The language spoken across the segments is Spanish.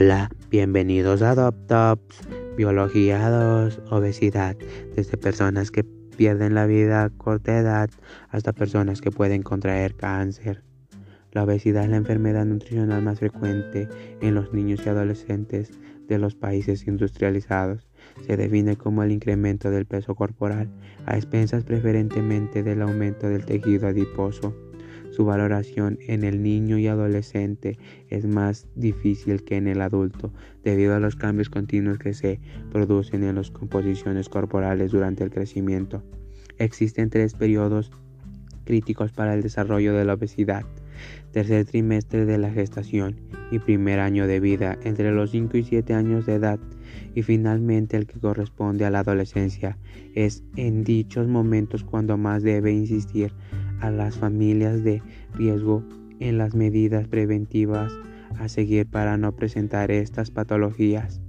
Hola, bienvenidos a DopTops, Biología 2, Obesidad, desde personas que pierden la vida a corta edad hasta personas que pueden contraer cáncer. La obesidad es la enfermedad nutricional más frecuente en los niños y adolescentes de los países industrializados. Se define como el incremento del peso corporal a expensas preferentemente del aumento del tejido adiposo. Su valoración en el niño y adolescente es más difícil que en el adulto debido a los cambios continuos que se producen en las composiciones corporales durante el crecimiento. Existen tres periodos críticos para el desarrollo de la obesidad. Tercer trimestre de la gestación y primer año de vida entre los 5 y 7 años de edad y finalmente el que corresponde a la adolescencia. Es en dichos momentos cuando más debe insistir a las familias de riesgo en las medidas preventivas a seguir para no presentar estas patologías.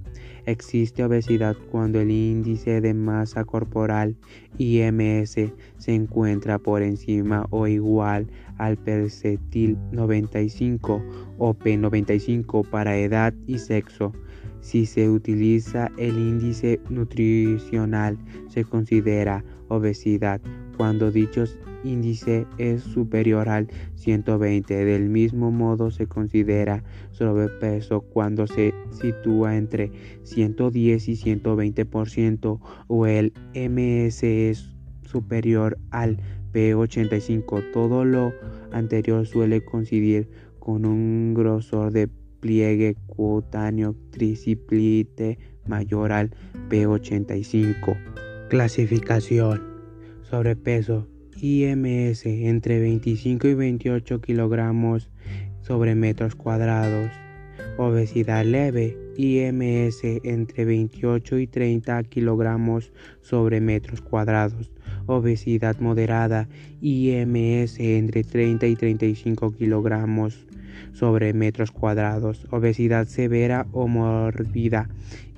Existe obesidad cuando el índice de masa corporal IMS se encuentra por encima o igual al percentil 95 o P95 para edad y sexo. Si se utiliza el índice nutricional se considera obesidad cuando dichos índice es superior al 120. Del mismo modo se considera sobrepeso cuando se sitúa entre 110 y 120% o el MS es superior al P85. Todo lo anterior suele coincidir con un grosor de pliegue cutáneo triciplite mayor al P85. Clasificación. Sobrepeso IMS entre 25 y 28 kilogramos sobre metros cuadrados. Obesidad leve IMS entre 28 y 30 kilogramos sobre metros cuadrados. Obesidad moderada IMS entre 30 y 35 kilogramos sobre metros cuadrados. Obesidad severa o mórbida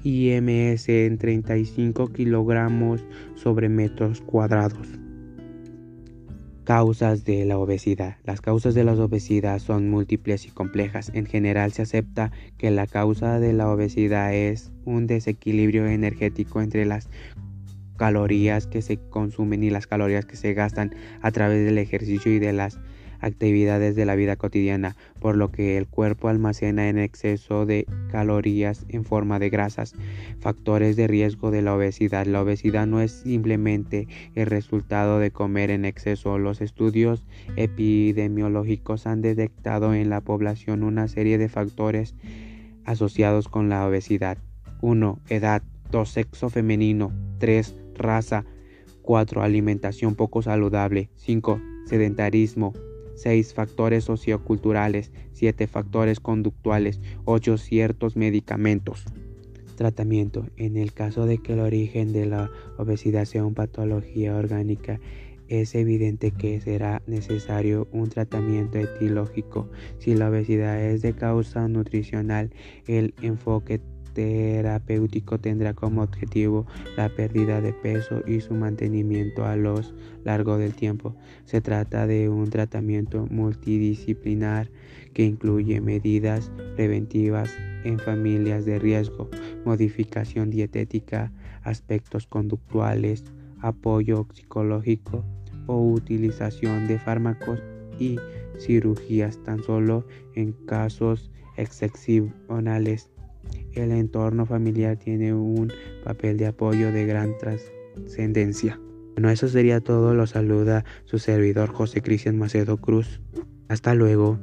IMS en 35 kilogramos sobre metros cuadrados. Causas de la obesidad. Las causas de la obesidad son múltiples y complejas. En general se acepta que la causa de la obesidad es un desequilibrio energético entre las calorías que se consumen y las calorías que se gastan a través del ejercicio y de las actividades de la vida cotidiana, por lo que el cuerpo almacena en exceso de calorías en forma de grasas. Factores de riesgo de la obesidad. La obesidad no es simplemente el resultado de comer en exceso. Los estudios epidemiológicos han detectado en la población una serie de factores asociados con la obesidad. 1. Edad. 2. Sexo femenino. 3. Raza. 4. Alimentación poco saludable. 5. Sedentarismo. 6 factores socioculturales, 7 factores conductuales, 8 ciertos medicamentos. Tratamiento. En el caso de que el origen de la obesidad sea una patología orgánica, es evidente que será necesario un tratamiento etiológico. Si la obesidad es de causa nutricional, el enfoque terapéutico tendrá como objetivo la pérdida de peso y su mantenimiento a lo largo del tiempo. Se trata de un tratamiento multidisciplinar que incluye medidas preventivas en familias de riesgo, modificación dietética, aspectos conductuales, apoyo psicológico o utilización de fármacos y cirugías tan solo en casos excepcionales el entorno familiar tiene un papel de apoyo de gran trascendencia. Bueno, eso sería todo. Lo saluda su servidor José Cristian Macedo Cruz. Hasta luego.